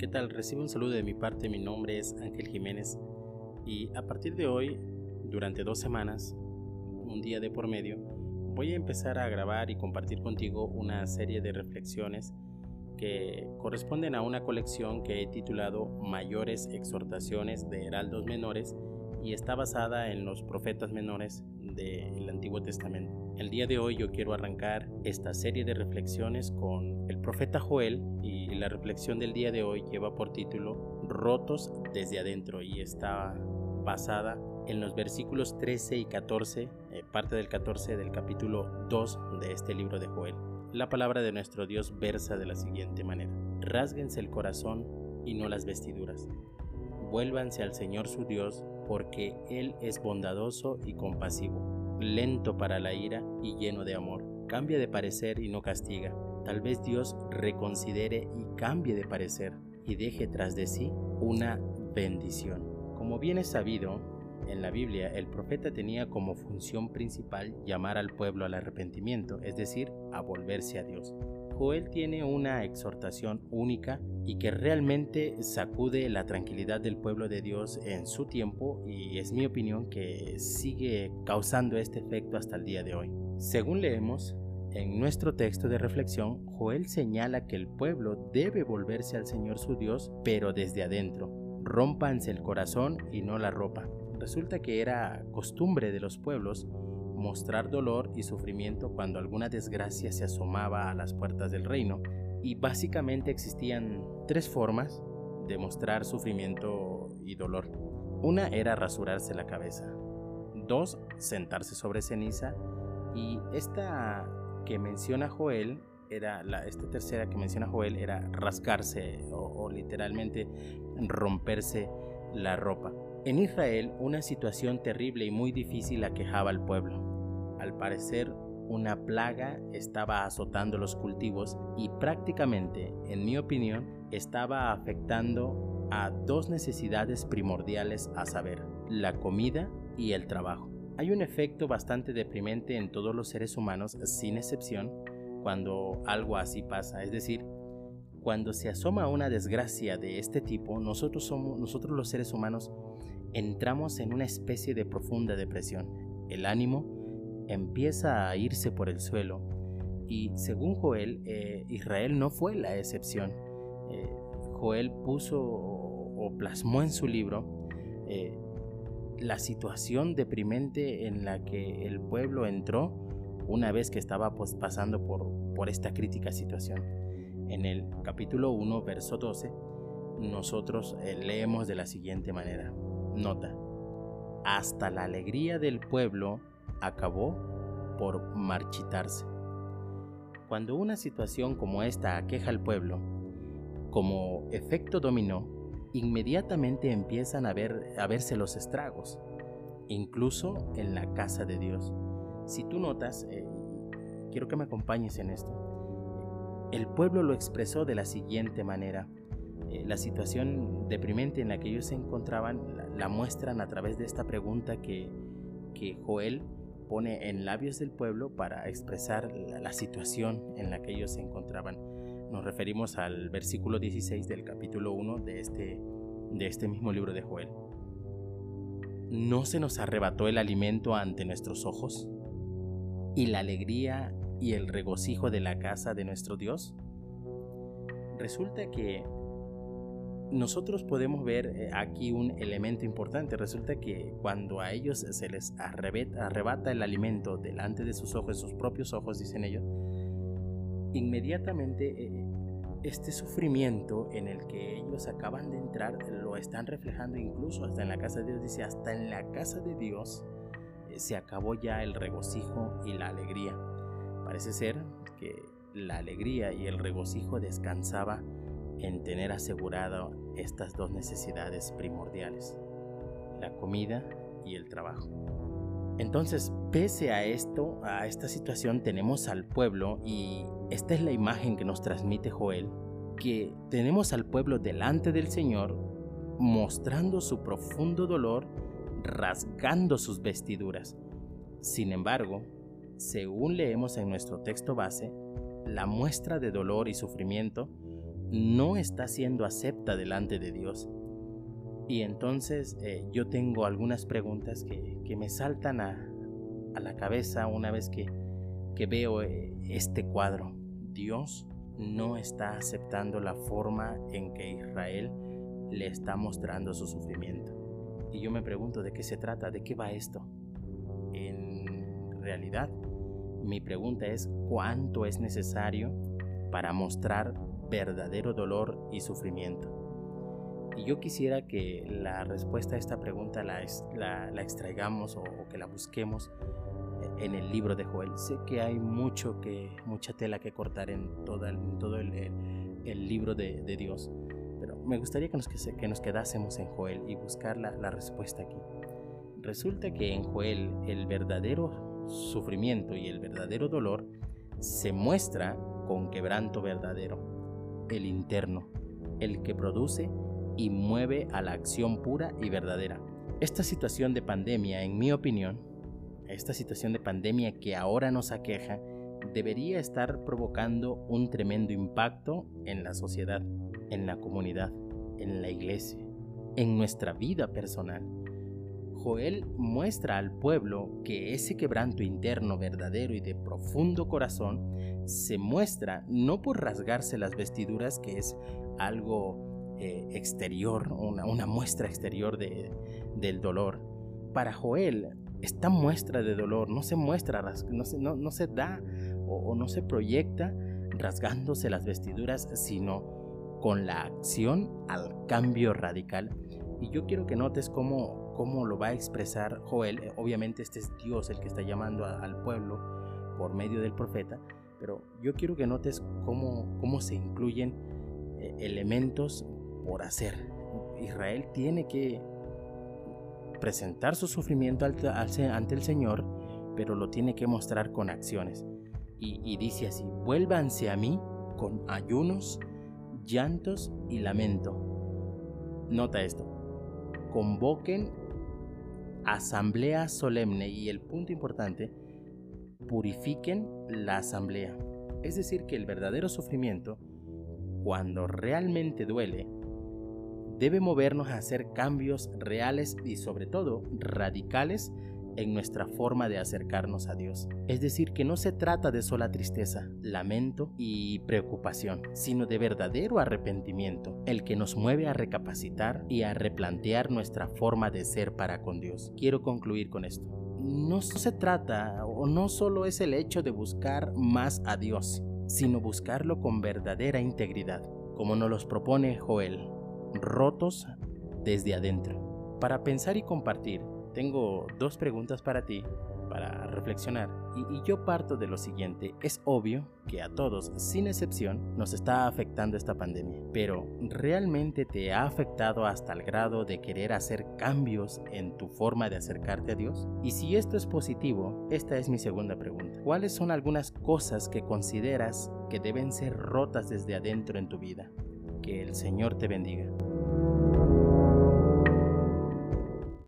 ¿Qué tal? Recibe un saludo de mi parte, mi nombre es Ángel Jiménez y a partir de hoy, durante dos semanas, un día de por medio, voy a empezar a grabar y compartir contigo una serie de reflexiones que corresponden a una colección que he titulado Mayores Exhortaciones de Heraldos Menores y está basada en los profetas menores del Antiguo Testamento. El día de hoy yo quiero arrancar esta serie de reflexiones con el profeta Joel y la reflexión del día de hoy lleva por título Rotos desde adentro y está basada en los versículos 13 y 14, eh, parte del 14 del capítulo 2 de este libro de Joel. La palabra de nuestro Dios versa de la siguiente manera. Rásguense el corazón y no las vestiduras. Vuélvanse al Señor su Dios, porque Él es bondadoso y compasivo, lento para la ira y lleno de amor. Cambia de parecer y no castiga. Tal vez Dios reconsidere y cambie de parecer y deje tras de sí una bendición. Como bien es sabido, en la Biblia el profeta tenía como función principal llamar al pueblo al arrepentimiento, es decir, a volverse a Dios. Joel tiene una exhortación única y que realmente sacude la tranquilidad del pueblo de Dios en su tiempo y es mi opinión que sigue causando este efecto hasta el día de hoy. Según leemos, en nuestro texto de reflexión, Joel señala que el pueblo debe volverse al Señor su Dios, pero desde adentro. Rómpanse el corazón y no la ropa. Resulta que era costumbre de los pueblos mostrar dolor y sufrimiento cuando alguna desgracia se asomaba a las puertas del reino, y básicamente existían tres formas de mostrar sufrimiento y dolor. Una era rasurarse la cabeza, dos, sentarse sobre ceniza, y esta que menciona Joel era la, esta tercera que menciona Joel era rascarse o literalmente romperse la ropa. En Israel una situación terrible y muy difícil aquejaba al pueblo. Al parecer una plaga estaba azotando los cultivos y prácticamente, en mi opinión, estaba afectando a dos necesidades primordiales a saber, la comida y el trabajo. Hay un efecto bastante deprimente en todos los seres humanos, sin excepción, cuando algo así pasa, es decir, cuando se asoma una desgracia de este tipo, nosotros somos nosotros los seres humanos entramos en una especie de profunda depresión. El ánimo empieza a irse por el suelo y según Joel, eh, Israel no fue la excepción. Eh, Joel puso o plasmó en su libro eh, la situación deprimente en la que el pueblo entró una vez que estaba pues, pasando por, por esta crítica situación. En el capítulo 1, verso 12, nosotros leemos de la siguiente manera. Nota. Hasta la alegría del pueblo acabó por marchitarse. Cuando una situación como esta aqueja al pueblo, como efecto dominó, inmediatamente empiezan a, ver, a verse los estragos, incluso en la casa de Dios. Si tú notas, eh, quiero que me acompañes en esto, el pueblo lo expresó de la siguiente manera. Eh, la situación deprimente en la que ellos se encontraban la, muestran a través de esta pregunta que, que, Joel pone en labios del pueblo para expresar la, situación en la que ellos se encontraban. Nos referimos al versículo 16 del capítulo 1 de este, de este mismo libro de Joel. ¿No se nos arrebató el alimento ante nuestros ojos? ¿Y la alegría y el regocijo de la casa de nuestro Dios? Resulta que nosotros podemos ver eh, aquí un elemento importante. Resulta que cuando a ellos se les arrebata el alimento delante de sus ojos, sus propios ojos, dicen ellos, inmediatamente eh, este sufrimiento en el que ellos acaban de entrar lo están reflejando incluso hasta en la casa de Dios. Dice, hasta en la casa de Dios eh, se acabó ya el regocijo y la alegría. Parece ser que la alegría y el regocijo descansaba en tener asegurado estas dos necesidades primordiales, la comida y el trabajo. Entonces, pese a esto, a esta situación, tenemos al pueblo y esta es la imagen que nos transmite Joel, que tenemos al pueblo delante del Señor mostrando su profundo dolor, rasgando sus vestiduras. Sin embargo, según leemos en nuestro texto base, la muestra de dolor y sufrimiento no está siendo acepta delante de Dios. Y entonces eh, yo tengo algunas preguntas que, me saltan a, la cabeza una vez que, que veo eh, este cuadro. Dios no está aceptando la forma en que Israel le está mostrando su sufrimiento. Y yo me pregunto de qué se trata, de qué va esto. En realidad, mi pregunta es cuánto es necesario para mostrar verdadero dolor y sufrimiento. Y yo quisiera que la respuesta a esta pregunta la, la, extraigamos o, que la busquemos en el libro de Joel. Sé que hay mucho que, mucha tela que cortar en, toda, todo el, el, libro de, de, Dios, pero me gustaría que nos, que nos quedásemos en Joel y buscar la, la respuesta aquí. Resulta que en Joel el verdadero sufrimiento y el verdadero dolor se muestra con quebranto verdadero, el interno, el que produce y mueve a la acción pura y verdadera. Esta situación de pandemia, en mi opinión, esta situación de pandemia que ahora nos aqueja, debería estar provocando un tremendo impacto en la sociedad, en la comunidad, en la iglesia, en nuestra vida personal. Joel muestra al pueblo que ese quebranto interno verdadero y de profundo corazón se muestra no por rasgarse las vestiduras, que es algo eh, exterior, una, muestra exterior de, del dolor. Para Joel, esta muestra de dolor no se muestra, no se, no, se da o, no se proyecta rasgándose las vestiduras, sino con la acción al cambio radical. Y yo quiero que notes cómo, cómo lo va a expresar Joel. Obviamente este es Dios el que está llamando al pueblo por medio del profeta, pero yo quiero que notes cómo, cómo se incluyen eh, elementos por hacer. Israel tiene que presentar su sufrimiento ante el Señor, pero lo tiene que mostrar con acciones. Y, dice así, vuélvanse a mí con ayunos, llantos y lamento. Nota esto, convoquen asamblea solemne y el punto importante, purifiquen la asamblea. Es decir, que el verdadero sufrimiento, cuando realmente duele, debe movernos a hacer cambios reales y sobre todo radicales en nuestra forma de acercarnos a Dios. Es decir, que no se trata de sola tristeza, lamento y preocupación, sino de verdadero arrepentimiento, el que nos mueve a recapacitar y a replantear nuestra forma de ser para con Dios. Quiero concluir con esto. No se trata o no solo es el hecho de buscar más a Dios, sino buscarlo con verdadera integridad, como nos los propone Joel rotos desde adentro. Para pensar y compartir, tengo dos preguntas para ti, para reflexionar. Y, yo parto de lo siguiente. Es obvio que a todos, sin excepción, nos está afectando esta pandemia. Pero, ¿realmente te ha afectado hasta el grado de querer hacer cambios en tu forma de acercarte a Dios? Y si esto es positivo, esta es mi segunda pregunta. ¿Cuáles son algunas cosas que consideras que deben ser rotas desde adentro en tu vida? Que el Señor te bendiga.